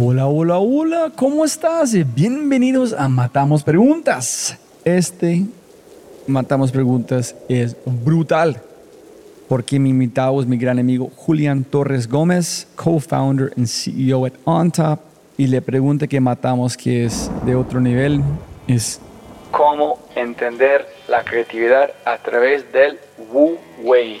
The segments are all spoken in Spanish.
Hola, hola, hola, ¿cómo estás? Bienvenidos a Matamos Preguntas. Este Matamos Preguntas es brutal porque mi invitado es mi gran amigo Julián Torres Gómez, co-founder y CEO at OnTop. Y le pregunta que matamos que es de otro nivel es cómo entender la creatividad a través del Wu Wei.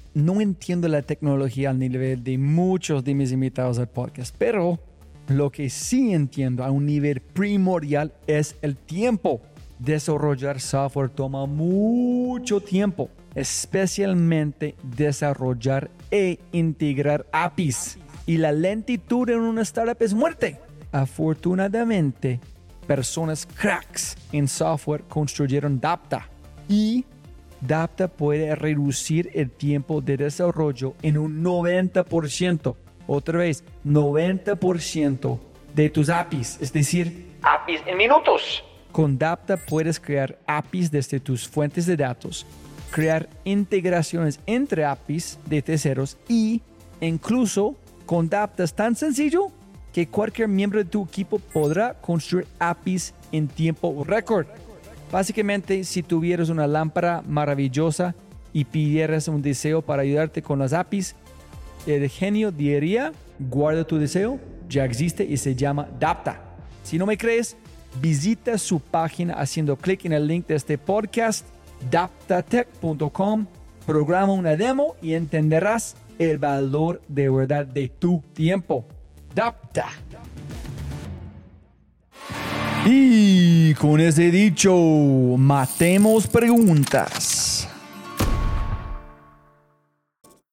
no entiendo la tecnología al nivel de muchos de mis invitados al podcast, pero lo que sí entiendo a un nivel primordial es el tiempo. Desarrollar software toma mucho tiempo, especialmente desarrollar e integrar APIs. Y la lentitud en una startup es muerte. Afortunadamente, personas cracks en software construyeron Dapta y Dapta puede reducir el tiempo de desarrollo en un 90%. Otra vez, 90% de tus APIs, es decir, APIs en minutos. Con Dapta puedes crear APIs desde tus fuentes de datos, crear integraciones entre APIs de terceros y incluso con Dapta es tan sencillo que cualquier miembro de tu equipo podrá construir APIs en tiempo récord. Básicamente, si tuvieras una lámpara maravillosa y pidieras un deseo para ayudarte con las APIs, el genio diría, guarda tu deseo, ya existe y se llama Dapta. Si no me crees, visita su página haciendo clic en el link de este podcast, daptatech.com, programa una demo y entenderás el valor de verdad de tu tiempo. Dapta. Y con ese dicho, matemos preguntas.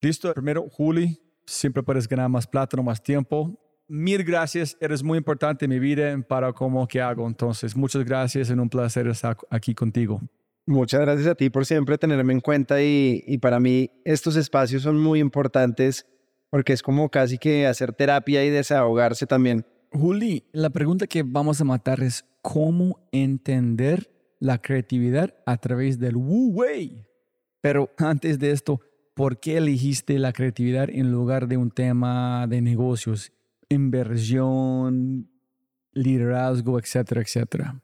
Listo, primero, Juli, siempre puedes ganar más plata, no más tiempo. Mil gracias, eres muy importante en mi vida para cómo que hago. Entonces, muchas gracias, es un placer estar aquí contigo. Muchas gracias a ti por siempre tenerme en cuenta y, y para mí estos espacios son muy importantes porque es como casi que hacer terapia y desahogarse también. Juli, la pregunta que vamos a matar es cómo entender la creatividad a través del Wu Wei. Pero antes de esto, ¿por qué elegiste la creatividad en lugar de un tema de negocios, inversión, liderazgo, etcétera, etcétera?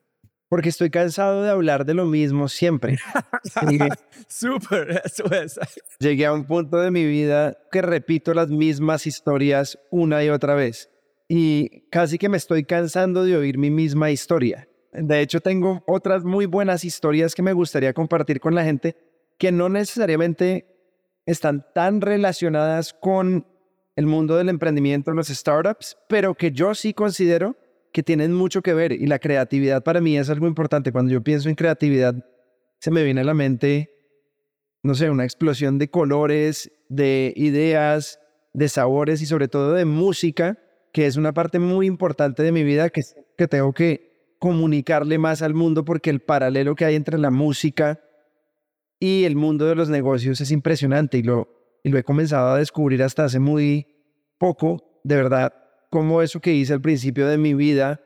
Porque estoy cansado de hablar de lo mismo siempre. Súper, eso es. Llegué a un punto de mi vida que repito las mismas historias una y otra vez y casi que me estoy cansando de oír mi misma historia. De hecho, tengo otras muy buenas historias que me gustaría compartir con la gente que no necesariamente están tan relacionadas con el mundo del emprendimiento, los startups, pero que yo sí considero que tienen mucho que ver y la creatividad para mí es algo importante. Cuando yo pienso en creatividad, se me viene a la mente, no sé, una explosión de colores, de ideas, de sabores y sobre todo de música que es una parte muy importante de mi vida que, que tengo que comunicarle más al mundo porque el paralelo que hay entre la música y el mundo de los negocios es impresionante y lo, y lo he comenzado a descubrir hasta hace muy poco, de verdad, como eso que hice al principio de mi vida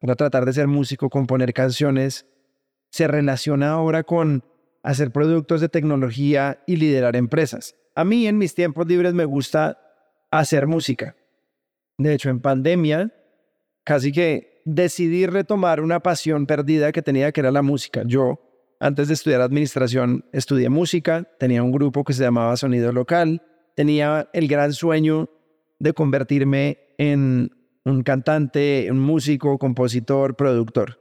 para tratar de ser músico, componer canciones, se relaciona ahora con hacer productos de tecnología y liderar empresas. A mí en mis tiempos libres me gusta hacer música. De hecho, en pandemia, casi que decidí retomar una pasión perdida que tenía, que era la música. Yo, antes de estudiar administración, estudié música, tenía un grupo que se llamaba Sonido Local, tenía el gran sueño de convertirme en un cantante, un músico, compositor, productor.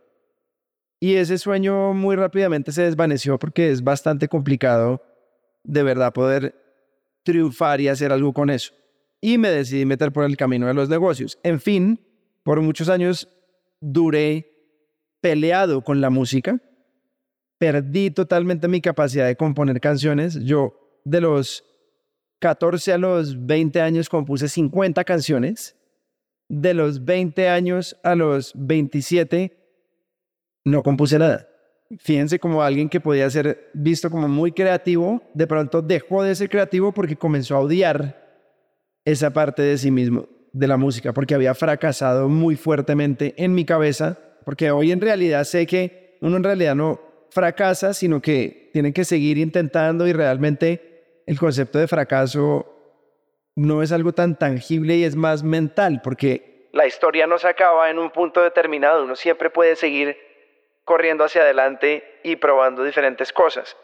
Y ese sueño muy rápidamente se desvaneció porque es bastante complicado de verdad poder triunfar y hacer algo con eso. Y me decidí meter por el camino de los negocios. En fin, por muchos años duré peleado con la música. Perdí totalmente mi capacidad de componer canciones. Yo de los 14 a los 20 años compuse 50 canciones. De los 20 años a los 27 no compuse nada. Fíjense como alguien que podía ser visto como muy creativo, de pronto dejó de ser creativo porque comenzó a odiar esa parte de sí mismo, de la música, porque había fracasado muy fuertemente en mi cabeza, porque hoy en realidad sé que uno en realidad no fracasa, sino que tiene que seguir intentando y realmente el concepto de fracaso no es algo tan tangible y es más mental, porque la historia no se acaba en un punto determinado, uno siempre puede seguir corriendo hacia adelante y probando diferentes cosas.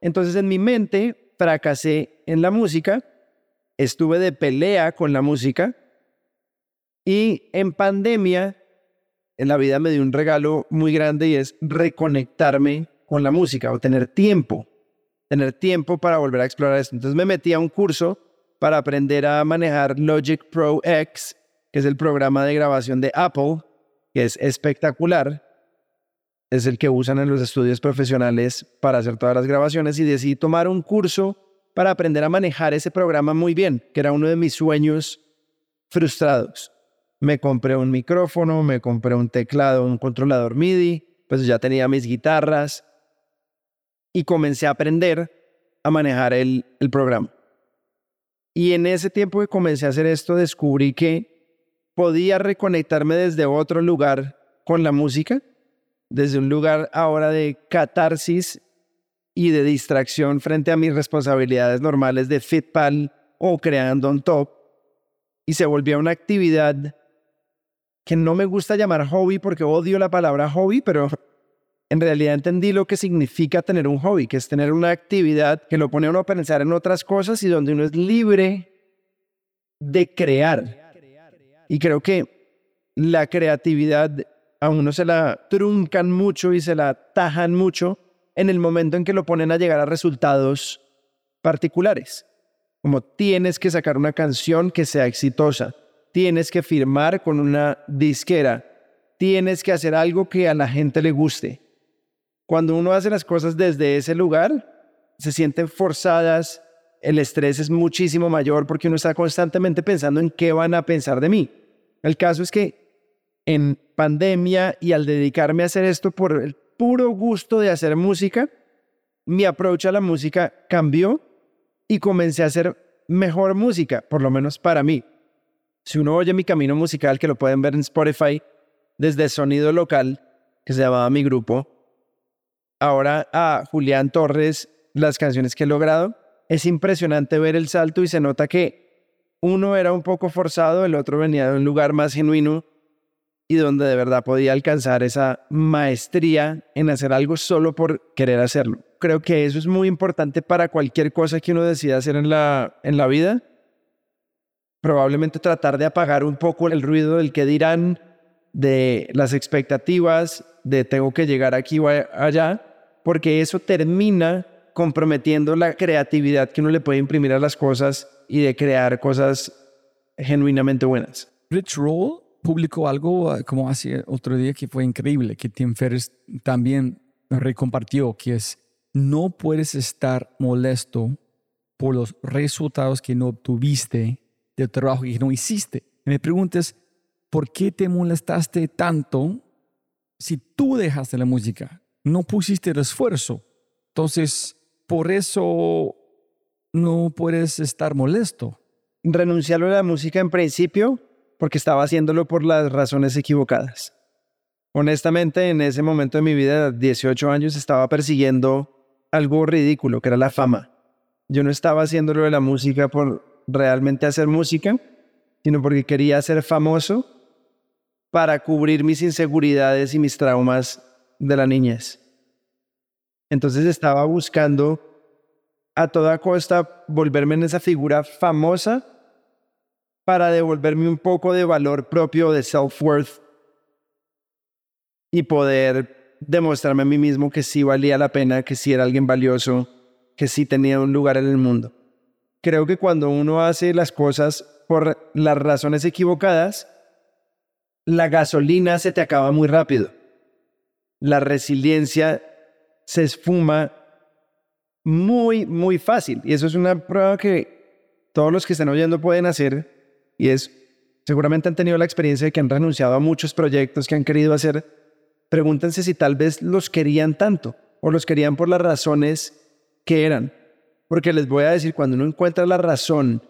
Entonces en mi mente fracasé en la música, estuve de pelea con la música y en pandemia en la vida me dio un regalo muy grande y es reconectarme con la música o tener tiempo tener tiempo para volver a explorar esto. Entonces me metí a un curso para aprender a manejar Logic Pro X, que es el programa de grabación de Apple, que es espectacular. Es el que usan en los estudios profesionales para hacer todas las grabaciones y decidí tomar un curso para aprender a manejar ese programa muy bien, que era uno de mis sueños frustrados. Me compré un micrófono, me compré un teclado, un controlador MIDI, pues ya tenía mis guitarras, y comencé a aprender a manejar el, programa. Y en ese tiempo que comencé a hacer esto, descubrí que podía reconectarme desde otro lugar con la música, desde un lugar ahora de catarsis y de distracción frente a mis responsabilidades normales de Fitpal o creando on top. Y se volvió una actividad que no me gusta llamar hobby porque odio la palabra hobby, pero en realidad entendí lo que significa tener un hobby, que es tener una actividad que lo pone a uno a pensar en otras cosas y donde uno es libre de crear. Y creo que la creatividad a uno se la truncan mucho y se la tajan mucho en el momento en que lo ponen a llegar a resultados particulares. Como tienes que sacar una canción que sea exitosa, tienes que firmar con una disquera, tienes que hacer algo que a la gente le guste cuando uno hace las cosas desde ese lugar, se sienten forzadas, el estrés es muchísimo mayor porque uno está constantemente pensando en qué van a pensar de mí. El caso es que en pandemia y al dedicarme a hacer esto por el puro gusto de hacer música, mi approach a la música cambió y comencé a hacer mejor música, por lo menos para mí. Si uno oye mi camino musical, que lo pueden ver en Spotify, desde sonido local, que se llamaba mi grupo, ahora a Julián Torres las canciones que he logrado. Es impresionante ver el salto y se nota que uno era un poco forzado, el otro venía de un lugar más genuino y donde de verdad podía alcanzar esa maestría en hacer algo solo por querer hacerlo. Creo que eso es muy importante para cualquier cosa que uno decida hacer en la, en la vida. Probablemente tratar de apagar un poco el ruido del que dirán, de las expectativas, de tengo que llegar aquí o allá, porque eso termina comprometiendo la creatividad que uno le puede imprimir a las cosas y de crear cosas genuinamente buenas. Rich Roll publicó algo ah, como hace otro día que fue increíble, que Tim Ferriss también recompartió, que es no puedes estar molesto por los resultados que no obtuviste del trabajo que no hiciste. Y me preguntas, ¿por qué te molestaste tanto si tú dejaste la música? no pusiste el esfuerzo. Entonces, por eso no puedes estar molesto. Renunciarlo a la música en principio porque estaba haciéndolo por las razones equivocadas. Honestamente, en ese momento de mi vida, 18 años, estaba persiguiendo algo ridículo, que era la fama. Yo no estaba haciéndolo de la música por realmente hacer música, sino porque quería ser famoso para cubrir mis inseguridades y mis traumas de la niñez. Entonces estaba buscando a toda costa volverme en esa figura famosa para devolverme un poco de valor propio, de self-worth y poder demostrarme a mí mismo que sí valía la pena, que sí era alguien valioso, que sí tenía un lugar en el mundo. Creo que cuando uno hace las cosas por las razones equivocadas, la gasolina se te acaba muy rápido. La resiliencia se esfuma muy, muy fácil. Y eso es una prueba que todos los que están oyendo pueden hacer. Y es, seguramente han tenido la experiencia de que han renunciado a muchos proyectos que han querido hacer. Pregúntense si tal vez los querían tanto o los querían por las razones que eran. Porque les voy a decir, cuando uno encuentra la razón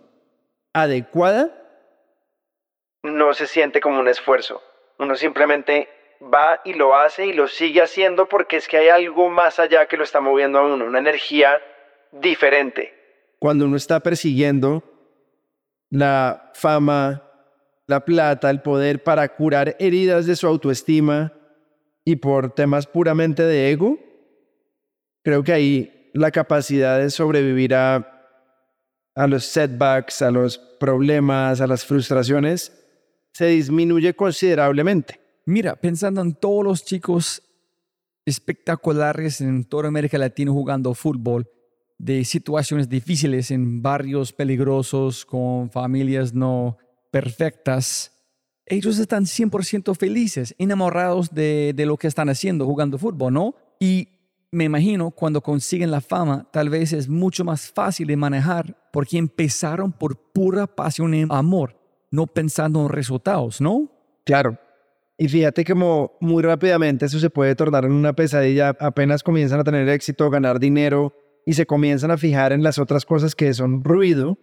adecuada, no se siente como un esfuerzo. Uno simplemente va y lo hace y lo sigue haciendo porque es que hay algo más allá que lo está moviendo a uno, una energía diferente. Cuando uno está persiguiendo la fama, la plata, el poder para curar heridas de su autoestima y por temas puramente de ego, creo que ahí la capacidad de sobrevivir a a los setbacks, a los problemas, a las frustraciones, se disminuye considerablemente. Mira, pensando en todos los chicos espectaculares en toda América Latina jugando fútbol, de situaciones difíciles en barrios peligrosos, con familias no perfectas, ellos están 100% felices, enamorados de, de, lo que están haciendo, jugando fútbol, ¿no? Y me imagino cuando consiguen la fama, tal vez es mucho más fácil de manejar porque empezaron por pura pasión y amor, no pensando en resultados, ¿no? Claro. Y fíjate como muy rápidamente eso se puede tornar en una pesadilla, apenas comienzan a tener éxito, ganar dinero y se comienzan a fijar en las otras cosas que son ruido,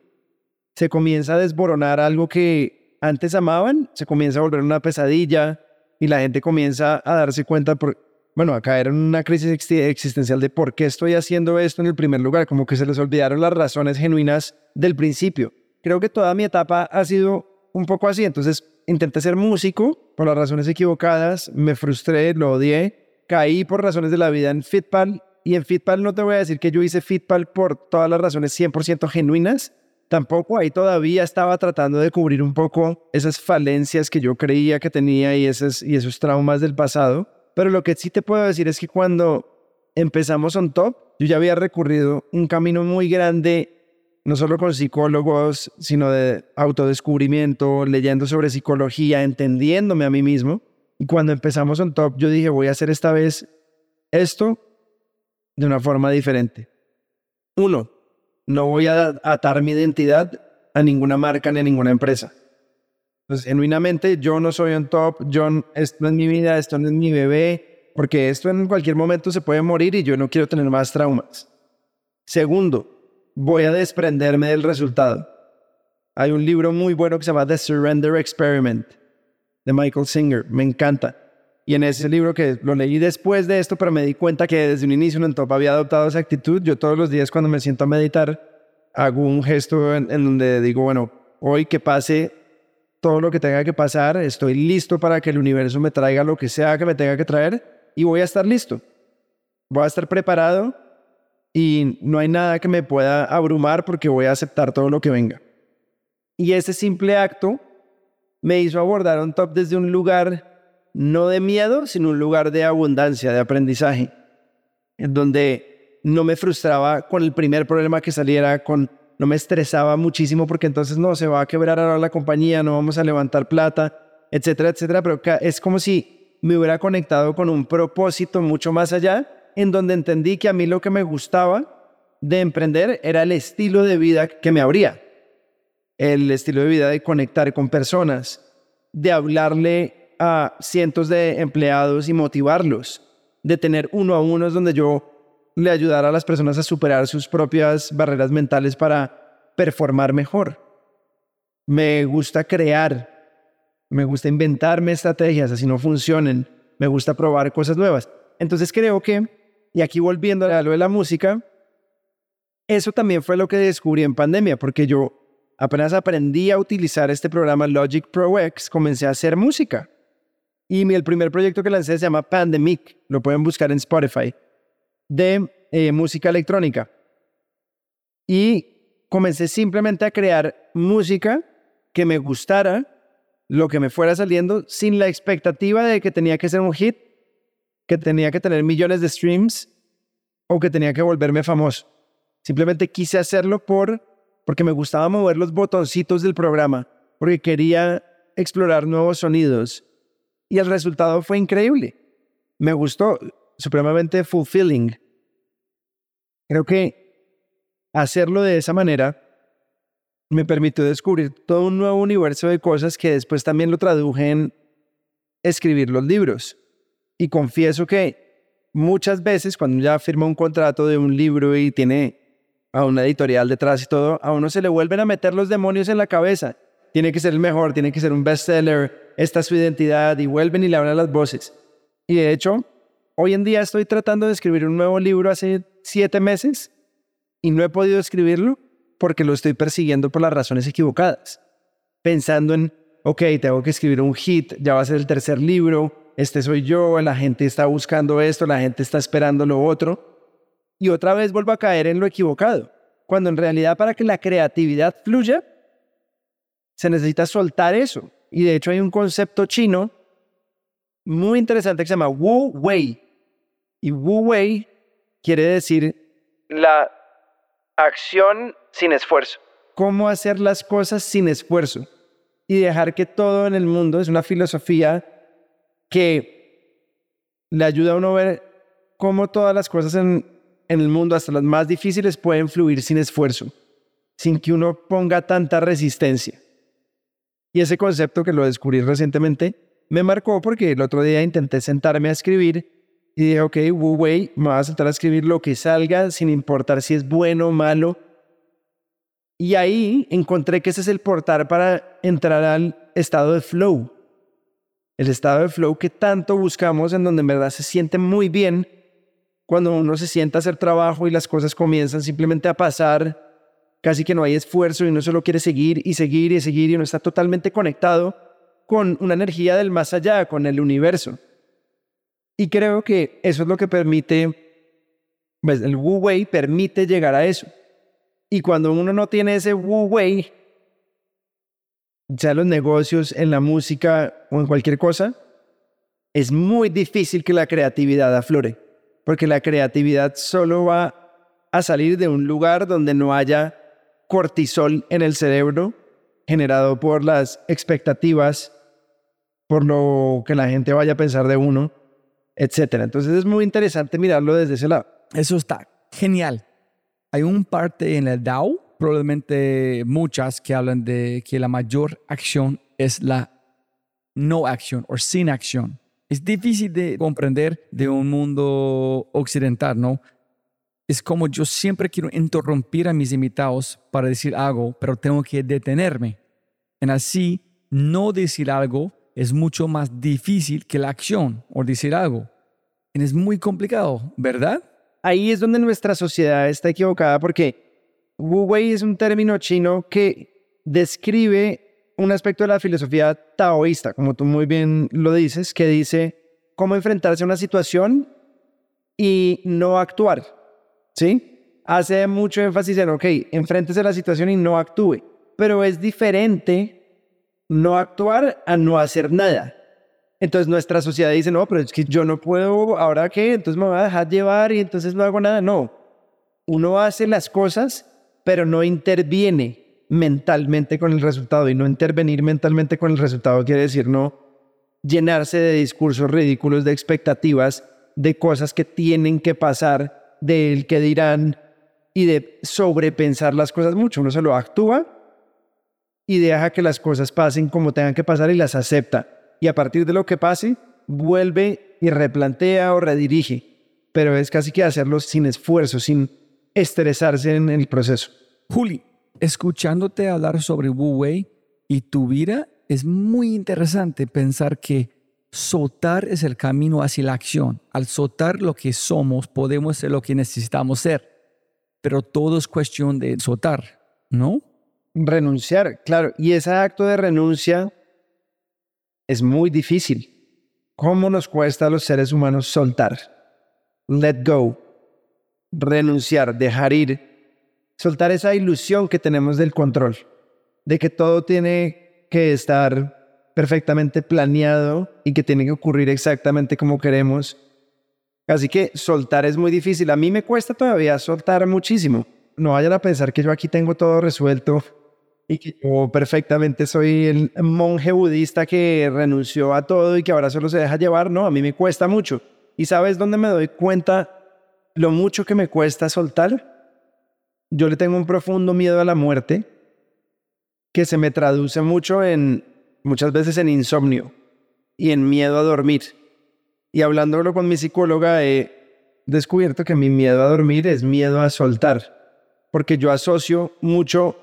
se comienza a desboronar algo que antes amaban, se comienza a volver una pesadilla y la gente comienza a darse cuenta por, bueno, a caer en una crisis existencial de por qué estoy haciendo esto en el primer lugar, como que se les olvidaron las razones genuinas del principio. Creo que toda mi etapa ha sido un poco así, entonces intenté ser músico por las razones equivocadas, me frustré, lo odié, caí por razones de la vida en Fitpal y en Fitpal no te voy a decir que yo hice Fitpal por todas las razones 100% genuinas, tampoco ahí todavía estaba tratando de cubrir un poco esas falencias que yo creía que tenía y esos, y esos traumas del pasado pero lo que sí te puedo decir es que cuando empezamos on top, yo ya había recurrido un camino muy grande, no solo con psicólogos, sino de autodescubrimiento, leyendo sobre psicología, entendiéndome a mí mismo. Y cuando empezamos on top, yo dije, voy a hacer esta vez esto de una forma diferente. Uno, no voy a atar mi identidad a ninguna marca ni a ninguna empresa. Pues genuinamente yo no soy un top, yo, esto no es mi vida, esto no es mi bebé, porque esto en cualquier momento se puede morir y yo no quiero tener más traumas. Segundo, voy a desprenderme del resultado. Hay un libro muy bueno que se llama The Surrender Experiment de Michael Singer, me encanta. Y en ese libro que lo leí después de esto, pero me di cuenta que desde un inicio en top había adoptado esa actitud. Yo todos los días cuando me siento a meditar, hago un gesto en, en donde digo, bueno, hoy que pase todo lo que tenga que pasar, estoy listo para que el universo me traiga lo que sea que me tenga que traer y voy a estar listo. Voy a estar preparado y no hay nada que me pueda abrumar porque voy a aceptar todo lo que venga. Y ese simple acto me hizo abordar un top desde un lugar no de miedo, sino un lugar de abundancia, de aprendizaje, en donde no me frustraba con el primer problema que saliera, con no me estresaba muchísimo porque entonces no, se va a quebrar ahora la compañía, no vamos a levantar plata, etcétera, etcétera, pero es como si me hubiera conectado con un propósito mucho más allá, en donde entendí que a mí lo que me gustaba de emprender era el estilo de vida que me abría, el estilo de vida de conectar con personas, de hablarle a cientos de empleados y motivarlos, de tener uno a uno donde yo le ayudar a las personas a superar sus propias barreras mentales para performar mejor. Me gusta crear, me gusta inventarme estrategias, así no funcionen, me gusta probar cosas nuevas. Entonces creo que, y aquí volviendo a lo de la música, eso también fue lo que descubrí en pandemia, porque yo apenas aprendí a utilizar este programa Logic Pro X, comencé a hacer música. Y el primer proyecto que lancé se llama Pandemic, lo pueden buscar en Spotify de eh, música electrónica. y comencé simplemente a crear música que me gustara, lo que me fuera saliendo, sin la expectativa de que tenía que ser un hit, que tenía que tener millones de streams o que tenía que volverme famoso. Simplemente quise hacerlo por, porque me gustaba mover los botoncitos del programa, porque quería explorar nuevos sonidos. Y el resultado fue increíble. Me gustó, supremamente fulfilling. Creo que hacerlo de esa manera me permitió descubrir todo un nuevo universo de cosas que después también lo traduje en escribir los libros. Y confieso que muchas veces cuando ya firma un contrato de un libro y tiene a una editorial detrás y todo, a uno se le vuelven a meter los demonios en la cabeza. Tiene que ser el mejor, tiene que ser un bestseller, esta es su identidad y vuelven y le hablan las voces. Y de hecho, hoy en día estoy tratando de escribir un nuevo libro hace siete meses y no he podido escribirlo porque lo estoy persiguiendo por las razones equivocadas. Pensando en, ok, tengo que escribir un hit, ya va a ser el tercer libro, este soy yo, la gente está buscando esto, la gente está esperando lo otro. Y otra vez vuelvo a caer en lo equivocado, cuando en realidad para que la creatividad fluya, se necesita soltar eso. Y de hecho hay un concepto chino muy interesante que se llama Wu Wei. Y Wu Wei quiere decir la acción sin esfuerzo. Cómo hacer las cosas sin esfuerzo y dejar que todo en el mundo es una filosofía que le ayuda a uno a ver cómo todas las cosas en, en el mundo, hasta las más difíciles, pueden fluir sin esfuerzo, sin que uno ponga tanta resistencia. Y ese concepto que lo descubrí recientemente me marcó porque el otro día intenté sentarme a escribir y dije, ok, Wu Wei, me voy a sentar a escribir lo que salga sin importar si es bueno o malo. Y ahí encontré que ese es el portal para entrar al estado de flow. El estado de flow que tanto buscamos, en donde en verdad se siente muy bien cuando uno se sienta a hacer trabajo y las cosas comienzan simplemente a pasar, casi que no hay esfuerzo y uno solo quiere seguir y seguir y seguir y uno está totalmente conectado con una energía del más allá, con el universo. Y creo que eso es lo que permite, pues el Wu Wei permite llegar a eso. Y cuando uno no tiene ese Wu Wei, ya los negocios, en la música o en cualquier cosa, es muy difícil que la creatividad aflore, porque la creatividad solo va a salir de un lugar donde no haya cortisol en el cerebro generado por las expectativas, por lo que la gente vaya a pensar de uno etcétera. Entonces es muy interesante mirarlo desde ese lado. Eso está genial. Hay un parte en el DAO, probablemente muchas, que hablan de que la mayor acción es la no acción o sin acción. Es difícil de comprender de un mundo occidental, ¿no? Es como yo siempre quiero interrumpir a mis invitados para decir algo, pero tengo que detenerme. En así, no decir algo es mucho más difícil que la acción o decir algo. Y es muy complicado, ¿verdad? Ahí es donde nuestra sociedad está equivocada porque Wu Wei es un término chino que describe un aspecto de la filosofía taoísta, como tú muy bien lo dices, que dice cómo enfrentarse a una situación y no actuar. ¿Sí? Hace mucho énfasis en, ok, enfréntese a la situación y no actúe. Pero es diferente no actuar a no hacer nada. Entonces nuestra sociedad dice, no, pero es que yo no puedo, ¿ahora qué? Entonces me voy a dejar llevar y entonces no hago nada. No, uno hace las cosas, pero no interviene mentalmente con el resultado. Y no intervenir mentalmente con el resultado quiere decir no llenarse de discursos ridículos, de expectativas, de cosas que tienen que pasar, del que dirán y de sobrepensar las cosas mucho. Uno solo actúa y deja que las cosas pasen como tengan que pasar y las acepta. Y a partir de lo que pase, vuelve y replantea o redirige. Pero es casi que hacerlo sin esfuerzo, sin estresarse en el proceso. Juli, escuchándote hablar sobre Wu Wei y tu vida, es muy interesante pensar que soltar es el camino hacia la acción. Al soltar lo que somos, podemos ser lo que necesitamos ser. Pero todo es cuestión de soltar, ¿no? Renunciar, claro. Y ese acto de renuncia es muy difícil. ¿Cómo nos cuesta a los seres humanos soltar? Let go. Renunciar, dejar ir. soltar esa ilusión que tenemos del control, de que todo tiene que estar perfectamente planeado y que tiene que ocurrir exactamente como queremos. Así que soltar es muy difícil. A mí me cuesta todavía soltar muchísimo. No vayan a pensar que yo aquí tengo todo resuelto y que yo perfectamente soy el monje budista que renunció a todo y que ahora solo se deja llevar. No, a mí me cuesta mucho. ¿Y sabes dónde me doy cuenta lo mucho que me cuesta soltar? Yo le tengo un profundo miedo a la muerte que se me traduce mucho en, muchas veces en insomnio y en miedo a dormir. Y hablándolo con mi psicóloga he descubierto que mi miedo a dormir es miedo a soltar, porque yo asocio mucho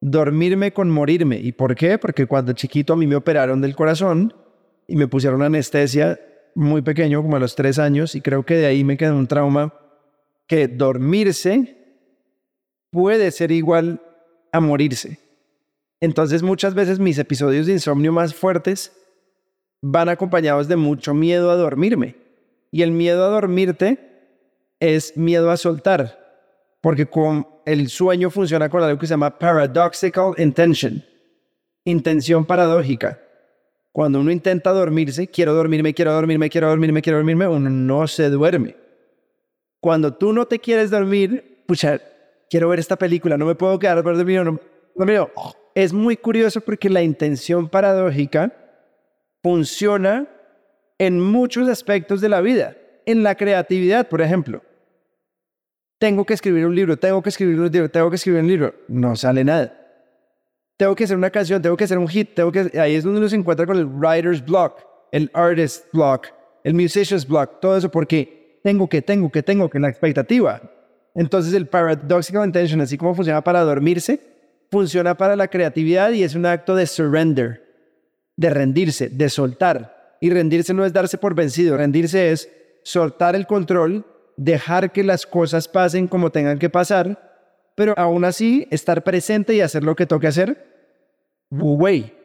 dormirme con morirme. ¿Y por qué? Porque cuando chiquito a mí me operaron del corazón y me pusieron anestesia muy pequeño, como a los tres años, y creo que de ahí me quedó un trauma que dormirse puede ser igual a morirse. Entonces muchas veces mis episodios de insomnio más fuertes van acompañados de mucho miedo a dormirme. Y el miedo a dormirte es miedo a soltar, porque con el sueño funciona con algo que se llama paradoxical intention, intención paradójica. Cuando uno intenta dormirse, quiero dormirme, quiero dormirme, quiero dormirme, quiero dormirme, uno no se duerme. Cuando tú no te quieres dormir, pucha, quiero ver esta película, no me puedo quedar dormir, no, no, Es muy curioso porque la intención paradójica funciona en muchos aspectos de la vida. En la creatividad, por ejemplo. Tengo que escribir un libro, tengo que escribir un libro, tengo que escribir un libro. No sale nada tengo que hacer una canción, tengo que hacer un hit, tengo que... Ahí es donde uno se encuentra con el writer's block, el artist block, el musician's block, todo eso porque tengo que, tengo que, tengo que, la expectativa. Entonces el paradoxical intention, así como funciona para dormirse, funciona para la creatividad y es un acto de surrender, de rendirse, de soltar. Y rendirse no es darse por vencido, rendirse es soltar el control, dejar que las cosas pasen como tengan que pasar, pero aún así estar presente y hacer lo que toque hacer way.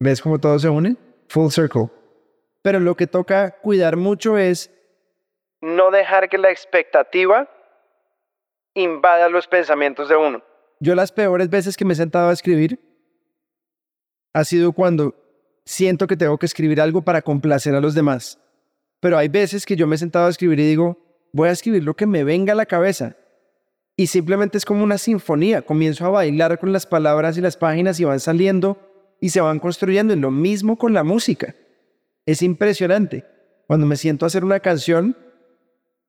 ¿Ves cómo todo se une? Full circle. Pero lo que toca cuidar mucho es no dejar que la expectativa invada los pensamientos de uno. Yo las peores veces que me he sentado a escribir ha sido cuando siento que tengo que escribir algo para complacer a los demás. Pero hay veces que yo me he sentado a escribir y digo, voy a escribir lo que me venga a la cabeza y simplemente es como una sinfonía. Comienzo a bailar con las palabras y las páginas y van saliendo y se van construyendo. Y lo mismo con la música. Es impresionante. Cuando me siento a hacer una canción,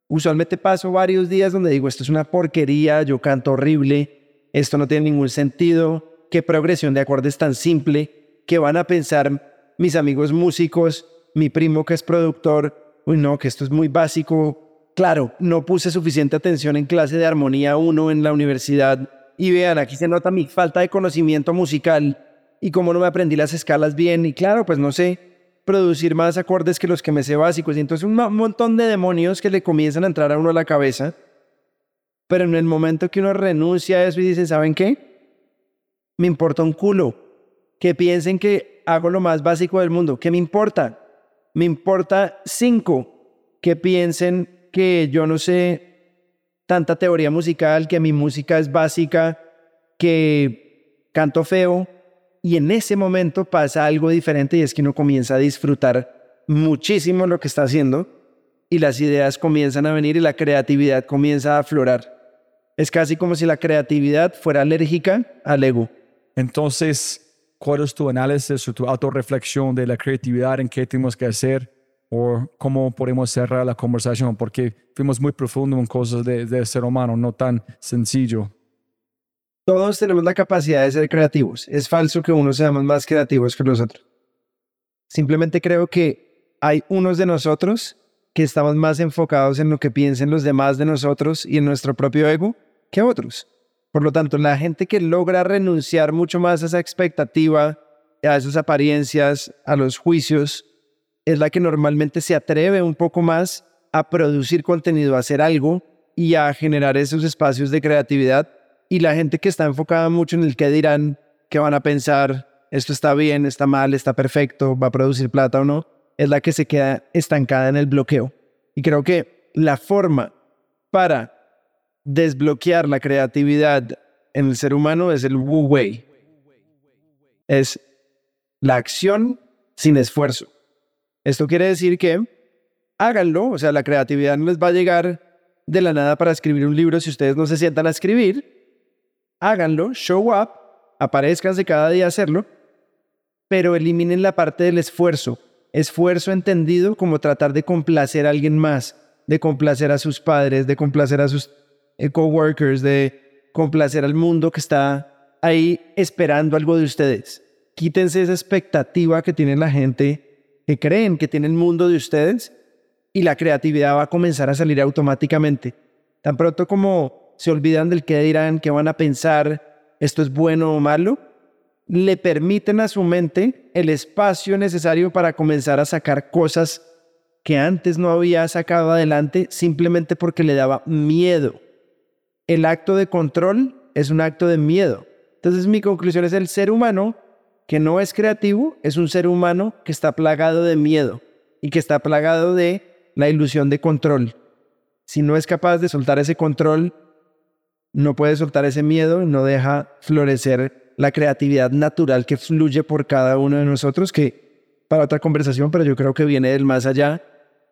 usualmente paso varios días donde digo, esto es una porquería, yo canto horrible, esto no tiene ningún sentido, qué progresión de acordes tan simple, qué van a pensar mis amigos músicos, mi primo que es productor, uy no, que esto es muy básico, Claro, no puse suficiente atención en clase de armonía 1 en la universidad y vean, aquí se nota mi falta de conocimiento musical y cómo no me aprendí las escalas bien y claro, pues no sé producir más acordes que los que me sé básicos y entonces un montón de demonios que le comienzan a entrar a uno a la cabeza. Pero en el momento que uno renuncia a eso y dice, ¿saben qué? Me importa un culo. Que piensen que hago lo más básico del mundo. ¿Qué me importa? Me importa cinco. Que piensen que yo no sé tanta teoría musical, que mi música es básica, que canto feo, y en ese momento pasa algo diferente y es que uno comienza a disfrutar muchísimo lo que está haciendo y las ideas comienzan a venir y la creatividad comienza a aflorar. Es casi como si la creatividad fuera alérgica al ego. Entonces, ¿cuál es tu análisis o tu autorreflexión de la creatividad en qué tenemos que hacer o cómo podemos cerrar la conversación, porque fuimos muy profundo en cosas de, ser humano, no tan sencillo. Todos tenemos la capacidad de ser creativos. Es falso que unos seamos más creativos que los otros. Simplemente creo que hay unos de nosotros que estamos más enfocados en lo que piensen los demás de nosotros y en nuestro propio ego que otros. Por lo tanto, la gente que logra renunciar mucho más a esa expectativa, a esas apariencias, a los juicios, es la que normalmente se atreve un poco más a producir contenido, a hacer algo y a generar esos espacios de creatividad. Y la gente que está enfocada mucho en el que dirán, qué van a pensar, esto está bien, está mal, está perfecto, va a producir plata o no, es la que se queda estancada en el bloqueo. Y creo que la forma para desbloquear la creatividad en el ser humano es el Wu Wei. Es la acción sin esfuerzo. Esto quiere decir que háganlo, o sea, la creatividad no les va a llegar de la nada para escribir un libro si ustedes no se sientan a escribir. Háganlo, show up, aparezcanse cada día a hacerlo, pero eliminen la parte del esfuerzo. Esfuerzo entendido como tratar de complacer a alguien más, de complacer a sus padres, de complacer a sus eh, coworkers, de complacer al mundo que está ahí esperando algo de ustedes. Quítense esa expectativa que tiene la gente que creen que tiene el mundo de ustedes y la creatividad va a comenzar a salir automáticamente. Tan pronto como se olvidan del qué dirán, qué van a pensar, esto es bueno o malo, le permiten a su mente el espacio necesario para comenzar a sacar cosas que antes no había sacado adelante simplemente porque le daba miedo. El acto de control es un acto de miedo. Entonces mi conclusión es el ser humano que no es creativo es un ser humano que está plagado de miedo y que está plagado de la ilusión de control. Si no es capaz de soltar ese control, no puede soltar ese miedo y no deja florecer la creatividad natural que fluye por cada uno de nosotros, que para otra conversación, pero yo creo que viene del más allá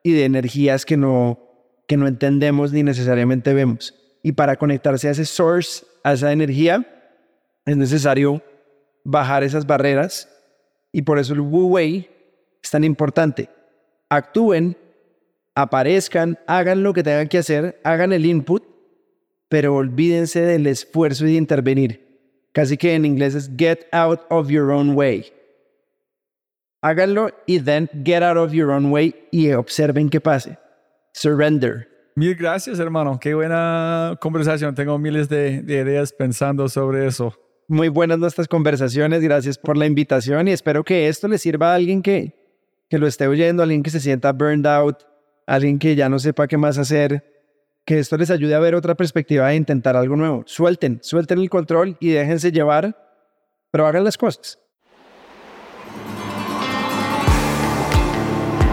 y de energías que no, que no entendemos ni necesariamente vemos. Y para conectarse a ese source, a esa energía, es necesario bajar esas barreras y por eso el Wu Wei es tan importante. Actúen aparezcan, hagan lo que tengan que hacer, hagan el input, pero olvídense del esfuerzo y de intervenir. Casi que en inglés es get out of your own way. Háganlo y then get out of your own way y observen qué pase. Surrender. Mil gracias, hermano. Qué buena conversación. Tengo miles de, de ideas pensando sobre eso. Muy buenas nuestras conversaciones. Gracias por la invitación y espero que esto le sirva a alguien que, que lo esté oyendo, alguien que se sienta burned out, alguien que ya no sepa qué más hacer, que esto les ayude a ver otra perspectiva e intentar algo nuevo. Suelten, suelten el control y déjense llevar, pero hagan las cosas.